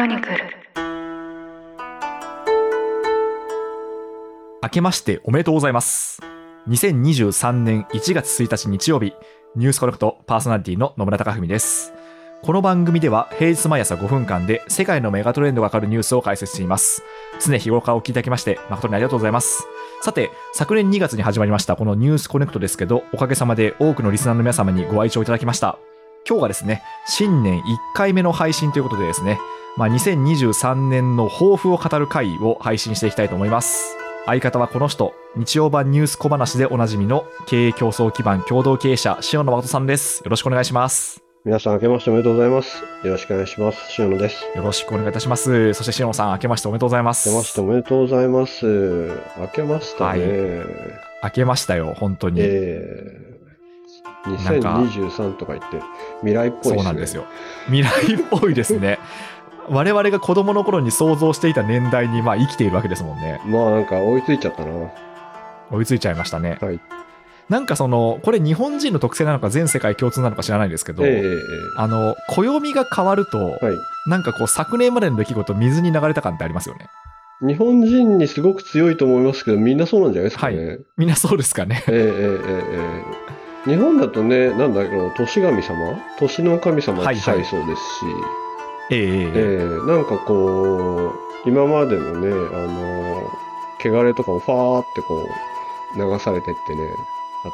ロニクル明けましておめでとうございます。2023年1月1日日曜日、ニュースコネクトパーソナリティの野村貴文です。この番組では平日毎朝5分間で世界のメガトレンドがわかるニュースを解説しています。常日頃からお聞きいただきまして誠にありがとうございます。さて、昨年2月に始まりましたこのニュースコネクトですけど、おかげさまで多くのリスナーの皆様にご愛聴いただきました。今日がですね、新年1回目の配信ということでですね、まあ、2023年の抱負を語る回を配信していきたいと思います。相方はこの人、日曜版ニュース小話でおなじみの経営競争基盤共同経営者、塩野誠さんです。よろしくお願いします。皆さん、明けましておめでとうございます。よろしくお願いします。塩野です。よろしくお願いいたします。そして塩野さん、明けましておめでとうございます。明けましておめでとうございます。明けましたね。明けましたよ、本当に。えー、なんか2023とか言って、未来っぽいですね。そうなんですよ。未来っぽいですね。我々が子供の頃に想像していた年代にまあ生きているわけですもんね。まあなんか追いついちゃったな。追いついちゃいましたね。はい。なんかその、これ日本人の特性なのか全世界共通なのか知らないですけど、えええあの、暦が変わると、えはい。なんかこう昨年までの出来事水に流れた感ってありますよね。日本人にすごく強いと思いますけど、みんなそうなんじゃないですかね。みんなそうですかね。ええええええ日本だとね、なんだろう、年神様？年の神様来ちゃいそうですし、ええええええなんかこう、今までのね、あの、汚れとかもファーってこう、流されてってね、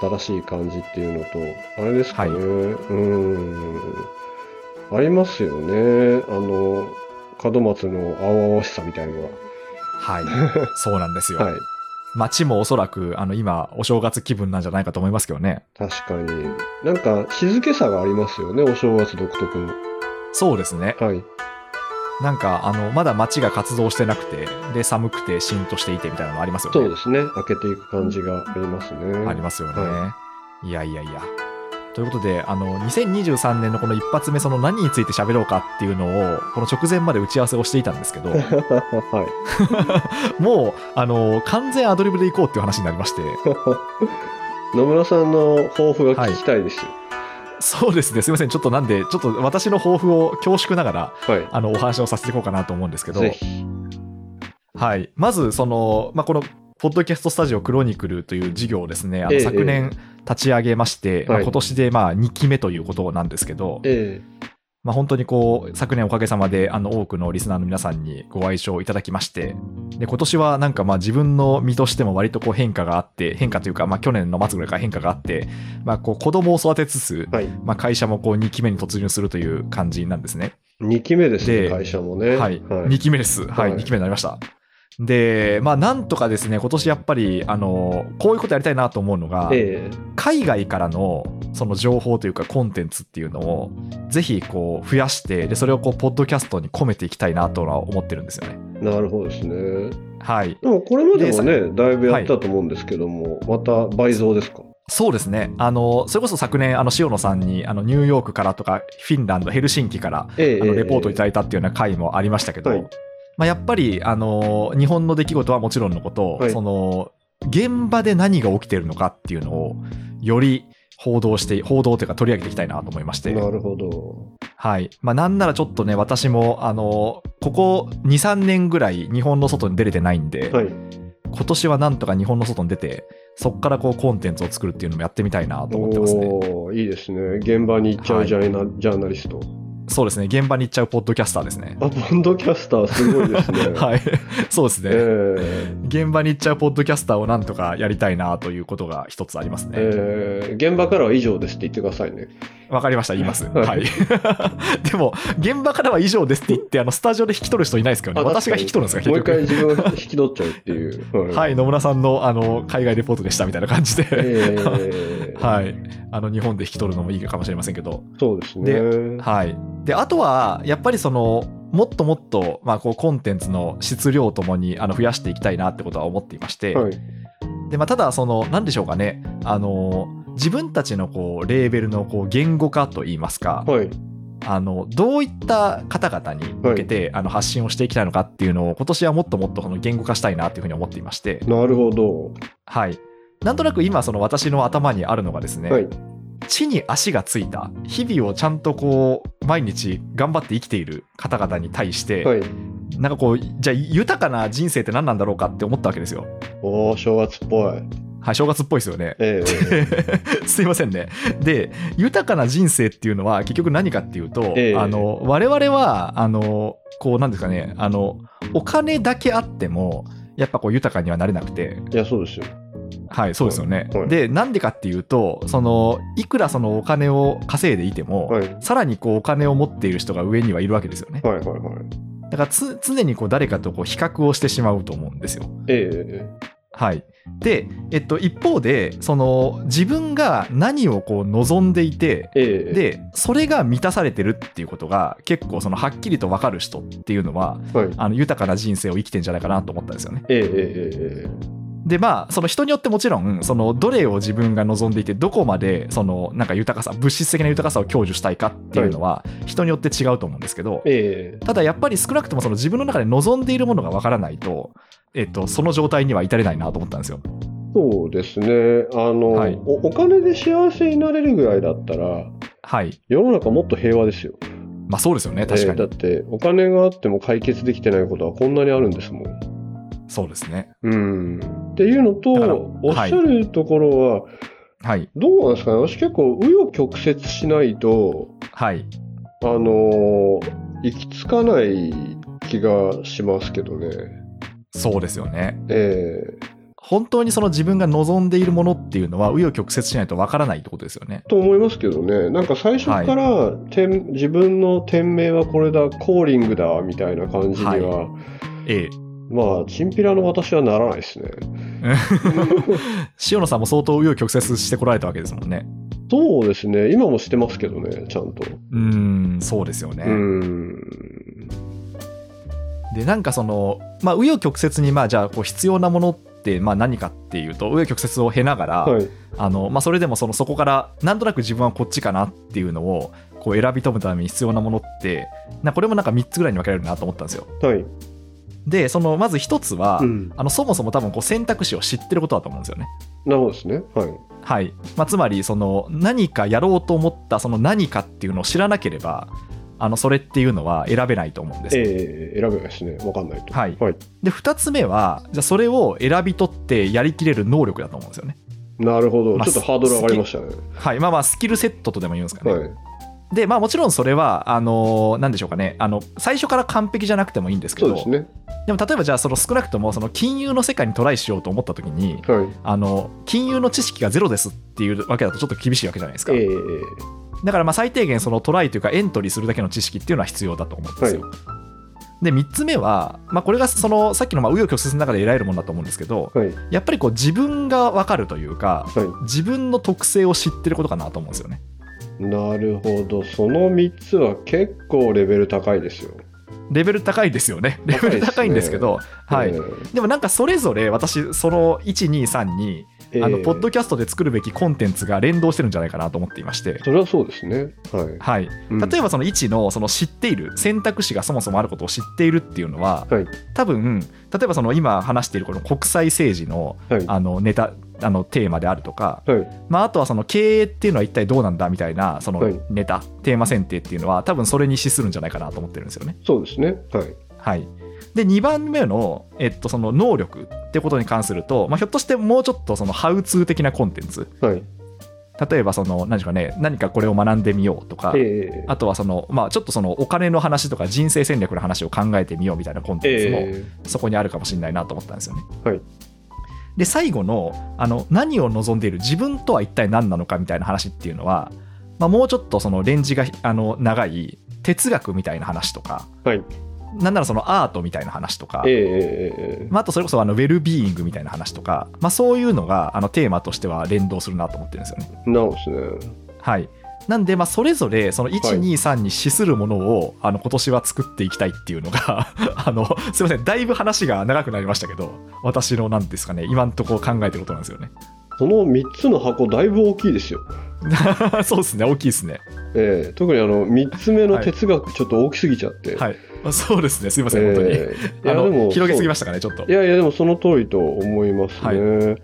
新しい感じっていうのと、あれですかね、はいうーん、ありますよね、あの、門松の青々しさみたいのはい。そうなんですよ。が。はい。街もおそらく、あの、今、お正月気分なんじゃないかと思いますけどね。確かに。なんか静けさがありますよね、お正月独特の。そうですね。はい。なんか、あの、まだ街が活動してなくて、で、寒くて、しんとしていてみたいなのありますよね。そうですね。開けていく感じがありますね。ありますよね。、はいやいやいや。ということで、あの、2023年のこの一発目、その何について喋ろうかっていうのを、この直前まで打ち合わせをしていたんですけど、はい。もう、あの、完全アドリブで行こうっていう話になりまして、野村さんの抱負が聞きたいですよ。そうですね、すみません、ちょっとなんで、ちょっと私の抱負を恐縮ながら、はい。あの、お話をさせていこうかなと思うんですけど。はい。まず、その、まあ、この、ポッドキャストスタジオクロニクルという事業をですね、あのええ昨年立ち上げまして、まあはい今年でまあ2期目ということなんですけど、えまあ、本当にこう、昨年おかげさまで、あの、多くのリスナーの皆さんにご愛称いただきまして、で、今年はなんかまあ自分の身としても割とこう変化があって、変化というか、まあ去年の末ぐらいから変化があって、まあこう子供を育てつつえ、はい。まあ会社もこう2期目に突入するという感じなんですね。2期目ですね、で会社もね。はい。2期目です。はい。はい2期目になりました。で、まあなんとかですね、今年やっぱり、あの、こういうことやりたいなと思うのが、え海外からのその情報というかコンテンツっていうのをぜひこう増やしてでそれをこうポッドキャストに込めていきたいなとは思ってるんですよね。えなるほどですね。はい。でもこれまでもね、でだいぶやったと思うんですけども、また倍増ですか？そうですね。あの、それこそ昨年、あの、塩野さんに、あの、ニューヨークからとか、フィンランド、ヘルシンキから、ええあの、レポートいただだいたっていうような回もありましたけど、はいまあ、やっぱり、あの、日本の出来事はもちろんのこと、はいその、現場で何が起きてるのかっていうのを、より報道して、報道というか取り上げていきたいなと思いまして。なるほど。はい。まあ、なんならちょっとね、私も、あの、ここ2、3年ぐらい日本の外に出れてないんで、はい。今年はなんとか日本の外に出て、そこからこうコンテンツを作るっていうのもやってみたいなと思ってますね。いいですね。現場に行っちゃうジャーナ,、ジャーナリスト。そうですね。現場に行っちゃうポッドキャスターですね。あ、ボンドキャスターすごいですね。はい。そうですね。え現場に行っちゃうポッドキャスターをなんとかやりたいなということが一つありますえね。ええ現場からは以上ですって言ってくださいね。わかりました、言います。はいはい。でも、現場からは以上ですって言って、あの、スタジオで引き取る人いないですけどね。あ私が引き取るんですか、もう一回結自分が引き取っちゃうっていう。局。はい、野村さんの、あの、海外レポートでしたみたいな感じで。ええ はい。あの、日本で引き取るのもいいかもしれませんけど。そうですね。はい。で、あとは、やっぱりその、もっともっと、まあ、こう、コンテンツの質量ともに、あの、増やしていきたいなってことは思っていまして、はい。で、まあ、ただ、その、なんでしょうかね、あの、自分たちの、こう、レーベルの、こう、言語化といいますか、はい。あの、どういった方々に向けて、あの、発信をしていきたいのかっていうのを、今年はもっともっと、その、言語化したいなっていうふうに思っていまして、なるほど。はい。なんとなく今、その、私の頭にあるのがですね、はい。地に足がついた日々をちゃんとこう毎日頑張って生きている方々に対して、はい。なんかこうじゃあ豊かな人生って何なんだろうかって思ったわけですよおー、正月っぽい。はい正月っぽいですよねええ すいませんね。で、豊かな人生っていうのは結局何かっていうと、ええあの、我々は、あの、こう、なんですかね、あの、お金だけあっても、やっぱこう豊かにはなれなくて、いや、そうですよ。はい、そうですよね。はいで、なんでかっていうと、その、いくらそのお金を稼いでいても、はい。さらにこうお金を持っている人が上にはいるわけですよね。はいはいはい。だからつ常にこう誰かとこう比較をしてしまうと思うんですよ。ええはい。で、えっと、一方で、その、自分が何をこう望んでいて、ええで、それが満たされてるっていうことが、結構その、はっきりと分かる人っていうのは、はい。あの、豊かな人生を生きてんじゃないかなと思ったんですよね。えで、まあ、その人によってもちろん、その、どれを自分が望んでいて、どこまで、その、なんか豊かさ、物質的な豊かさを享受したいかっていうのは、人によって違うと思うんですけど、ええただやっぱり少なくともその自分の中で望んでいるものが分からないと、えっと、その状態には至れないなと思ったんですよ。そうですね。あの、はいお、お金で幸せになれるぐらいだったら、はい。世の中もっと平和ですよ。まあそうですよね、確かに。ええだって、お金があっても解決できてないことはこんなにあるんですもん。そうですね。うん。っていうのと、おっしゃるところは、はい。どうなんですかね？私結構、紆余曲折しないと、はい。あのー行き着かない気がしますけどね。そうですよね。ええ本当にその自分が望んでいるものっていうのは、紆余曲折しないとわからないってことですよね。と思いますけどね。なんか最初から、点自分の店名はこれだ、コーリングだ、みたいな感じには、はええ。まあ、チンピラの私はならないですね。塩野さんも相当紆余曲折してこられたわけですもんね。そうですね。今もしてますけどね、ちゃんと。うーん、そうですよね。うん。で、なんかその、まあ、紆余曲折に、まあ、じゃあ、こう、必要なものって、まあ、何かっていうと、紆余曲折を経ながら、はい。あの、まあ、それでもその、そこから、なんとなく自分はこっちかなっていうのを、こう、選び取むために必要なものって、なこれもなんか3つぐらいに分かれるなと思ったんですよ。はい。で、その、まず1つは、うん。あの、そもそも多分、こう、選択肢を知ってることだと思うんですよね。なるほどですね。はい。はい。まあ、つまり、その、何かやろうと思った、その何かっていうのを知らなければ、あの、それっていうのは選べないと思うんですよ。ええ選べないですね。わかんないと。はいはい。で、2つ目は、じゃあそれを選び取ってやりきれる能力だと思うんですよね。なるほど。まあちょっとハードル上がりましたね。はい。まあまあ、スキルセットとでも言うんですかね。はい。で、まあもちろんそれは、あのーでしょうかね。あの、最初から完璧じゃなくてもいいんですけど、ですね。でも例えばじゃあ、その少なくとも、その金融の世界にトライしようと思った時に、はい。あの、金融の知識がゼロですっていうわけだとちょっと厳しいわけじゃないですか。ええだからまあ最低限そのトライというかエントリーするだけの知識っていうのは必要だと思うんですよ。で3つ目は、まあ、これがそのさっきのまあ紆余曲折の中で得られるものだと思うんですけどはい。やっぱりこう自分が分かるというかは自分の特性を知ってることかなと思うんですよね。い。なるほど。その3つは結構レベル高いですよ。レベル高いですよね。レベル高いんですけど、はいえでもなんかそれぞれ私その123にえあのええポッドキャストで作るべきコンテンツが連動してるんじゃないかなと思っていまして。それはそうですね。はい。はい、うん例えばその1のその知っている選択肢がそもそもあることを知っているっていうのは、はい多分例えばその今話しているこの国際政治のはい。あのネタあのテーマであるとか、はい。まあ、あとはその経営っていうのは一体どうなんだみたいなそのはいネタ、テーマ選定っていうのは多分それに資するんじゃないかなと思ってるんですよね。そうですね。はい。はい、で2番目の、えっと、その能力ってことに関すると、まあ、ひょっとしてもうちょっとそのハウツー的なコンテンツはい。例えばその何かね何かこれを学んでみようとか、ええあとはその、まあ、ちょっとそのお金の話とか人生戦略の話を考えてみようみたいなコンテンツもえそこにあるかもしれないなと思ったんですよね。はいで最後のあの何を望んでいる自分とは一体何なのかみたいな話っていうのは、まあ、もうちょっとそのレンジがあの長い哲学みたいな話とかえはい。なんならそのアートみたいな話とか、ええええまあ、あとそれこそあのウェルビーイングみたいな話とか、まあ、そういうのがあのテーマとしては連動するなと思ってるんですよね。なるほどですね。はい、なんで、まあ、それぞれそのはい。123に資するものを、あの今年は作っていきたいっていうのが あのすいませんだいぶ話が長くなりましたけど私のなんですかね今んとこ考えてることなんですよね。その3つの箱、だいぶ大きいですよ。そうですね大きいですね。ええ特にあの3つ目の哲学、ちょっと大きすぎちゃって。はい。そうですねすいません本当に、ええ。いあのやでも広げすぎまししたかねちょっと。いやいや、でもその通りと思いますね。はい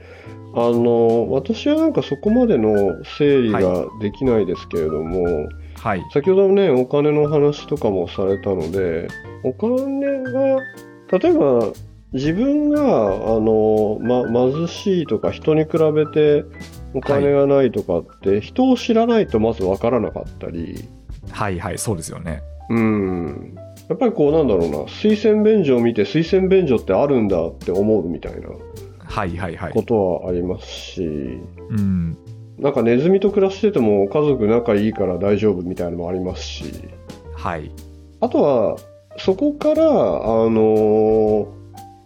あの、私はなんかそこまでの整理ができないですけれども、はい。先ほどね、お金の話とかもされたので、お金が、例えば自分が、あの、ま、貧しいとか人に比べてお金がないとかって、人を知らないとまずわからなかったり、はいはい、そうですよね。うん。やっぱりこうなんだろうな、推薦便所を見て推薦便所ってあるんだって思うみたいなはいはいはいこ。とはありますし、うん。なんかネズミと暮らしてても家族仲いいから大丈夫みたいなのもありますし、はい。あとはそこから、あの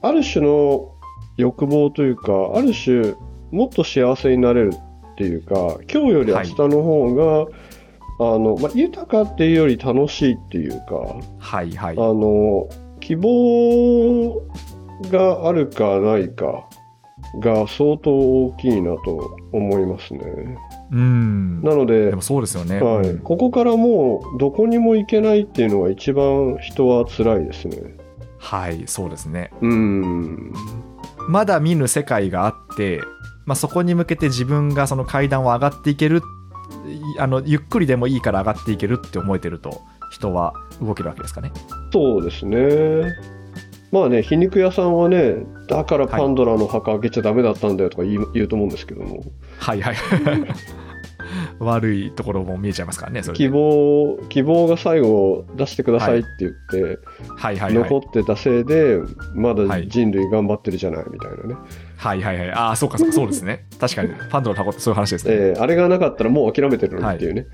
ある種の欲望というか、ある種もっと幸せになれるっていうか、今日より明日の方が、あのまあ、豊かっていうより楽しいっていうか、はいはいあ。の希望があるかないかが相当大きいなと思いますね。うん。なのででもそうですよね。ここからもうどこにも行けないっていうのが一番人は辛いですね。はい、そうですね。うん。まだ見ぬ世界があって、まあ、そこに向けて自分がその階段を上がっていけるいあのゆっくりでもいいから上がっていけるって思えてると人は動けるわけですかね。そうですね。まあね、皮肉屋さんはね、だからパンドラの墓開けちゃダメだったんだよとか言う言うと思うんですけども、はいはい。悪いところも見えちゃいますからね、希で。望、希望が最後出してくださいって言って、はいはいはい残。ってたせいで、まはいだ人類頑張ってるじゃないみたいなね。はいはいはい。ああ、そうかそうか、そうですね。確かに、パンドラの箱ってそういう話ですね。えーあれがなかったらもう諦めてるのにっていうね。い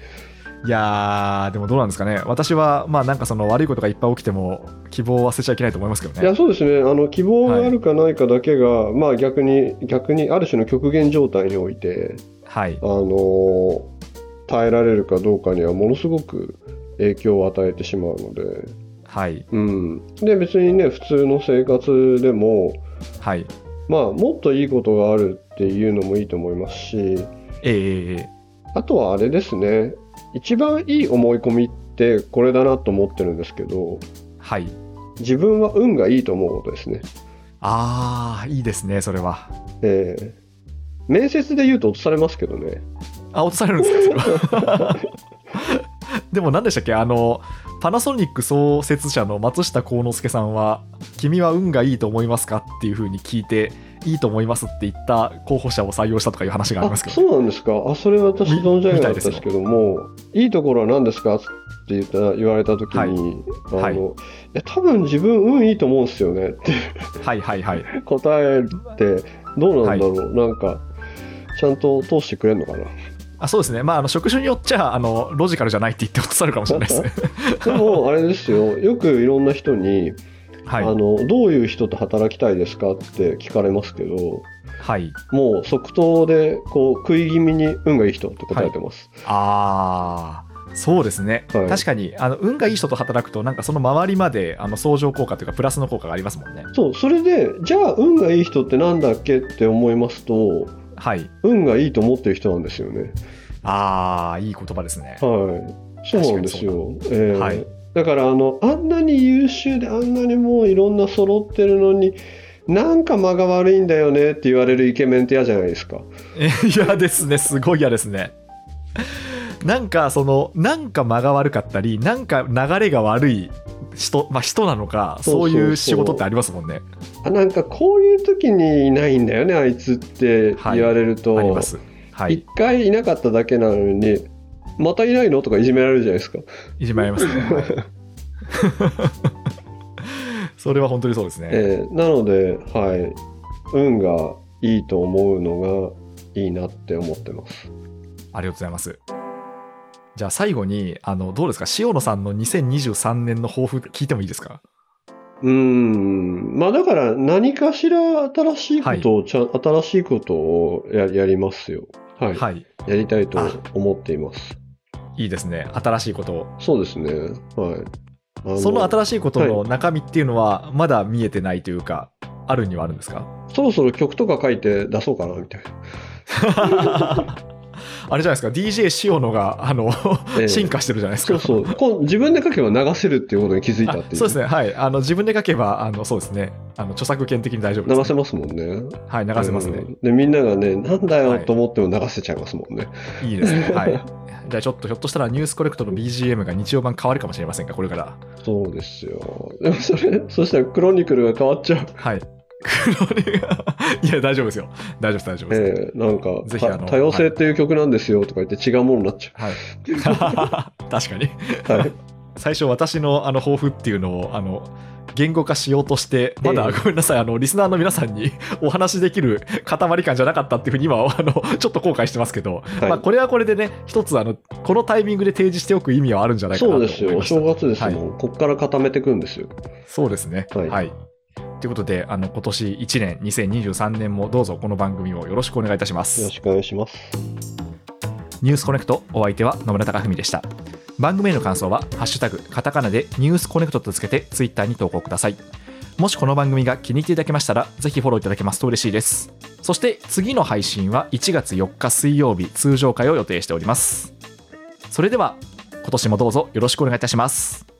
やー、でもどうなんですかね。私は、まあなんかその悪いことがいっぱい起きても、希望を忘れちゃいけないと思いますけどね。いやそうですねあの希望があるかないかだけが、まあ逆に逆にある種の極限状態において、はいあ。のー耐えられるかどうかにはものすごく影響を与えてしまうので、はい。うん、で別にね普通の生活でもはい。まあもっといいことがあるっていうのもいいと思いますしええええええあとはあれですね一番いい思い込みってこれだなと思ってるんですけどはい。自分は運がいいと思うことですね。ああ、いいですね、それは。えー面接で言うと落とされますけどね。あ、落とされるんですか、それは。でも何でしたっけあの、パナソニック創設者の松下幸之助さんは、君は運がいいと思いますかっていうふうに聞いて、いいと思いますって言った候補者を採用したとかいう話がありあますけど、そうなんですか。あそれ私み存じ上げなかったですよですけどもいいところは何ですかって言った言われた時に、はい。あのはい。いや多分自分運いいと思うんですよねって。はいはいはい。答えてどうなんだろう、なんかちゃんと通してくれるのかな。あそうですね、まあ、あの職種によっちゃあのロジカルじゃないって言って落とされるかもしれないですね。でもあれですよ。よくいろんな人に、はい、あのどういう人と働きたいですかって聞かれますけどはい、もう即答でこう食い気味に運がいい人って答えてます、あーそうですね、はい。確かにあの運がいい人と働くと、なんかその周りまであの相乗効果というか、プラスの効果がありますもんね。そう。それでじゃあ運がいい人ってなんだっけって思いますとはい、運がいいと思ってる人なんですよね。ああ、いい言葉ですね。はい。そうなんですよ。えーはいだからあのあんなに優秀であんなにもういろんな揃ってるのになんか間が悪いんだよねって言われるイケメンって嫌じゃないですか。え嫌ですね、すごい嫌ですね。なんかそのなんか間が悪かったりなんか流れが悪い人,、まあ、人なのかそういう仕事ってありますもんね。あなんかこういう時にいないんだよねあいつって言われると、あります。はい。一回いなかっただけなのにまたいないの？とかいじめられるじゃないですか。いじめられますね、はい。それは本当にそうですね、えーなので、はい、運がいいと思うのがいいなって思ってます。ありがとうございます。じゃあ最後にあのどうですか？塩野さんの2023年の抱負聞いてもいいですか？うーん、まあだから何かしら新しいことを、ちゃ新しいことをややりますよ。はい、はい。やりたいと思っています。いいですね新しいことをそうですね。はい。あその新しいことのは中身っていうのはまだ見えてないというかあるにはあるんですか？そろそろ曲とか書いて出そうかなみたいな。あれじゃないですか、DJ 塩野が、あの、ええ進化してるじゃないですか？そうそう。こう自分で書けば流せるっていうことに気づいたっていう。あそうですね、はい。あの、自分で書けば、あの、そうですね、あの、著作権的に大丈夫です、流せますもんね。はい、流せますね。うんで、みんながね、なんだはいよと思っても流せちゃいますもんね。いいですね。はい。じゃあちょっとひょっとしたらニュースコレクトの BGM が日曜版変わるかもしれませんが、これから。そうですよ。でもそれ、そしたらクロニクルが変わっちゃう。はい。黒にいや、大丈夫ですよ。大丈夫です、大丈夫です。ええなんかぜひあのた多様性っていう曲なんですよとか言って違うものになっちゃはい。確かに。う。はい。最初私のあの抱負っていうのをあの言語化しようとしてまだええ。ごめんなさい。あのリスナーの皆さんに お話しできる 塊感じゃなかったっていうふうに今はあの ちょっと後悔してますけど、はい。まあ、これはこれでね一つあのこのタイミングで提示しておく意味はあるんじゃないかなとそうですよ。正月ですもん。こっから固めていくんですよ。そうですね。はい。はい。ということであの今年1年2023年もどうぞこの番組をよろしくお願いいたしまよろすしくお願いします。ニュースコネクトお相手は野村貴文でした番組への感想は「ハッシュタグカタカナ」でニュースコネクトとつけてツイッターに投稿ください。もしこの番組が気に入っていただけましたらぜひフォローいただけますと嬉しいです。そして次の配信は1月4日水曜日通常回を予定しております。それでは今年もどうぞよろしくお願いいたします。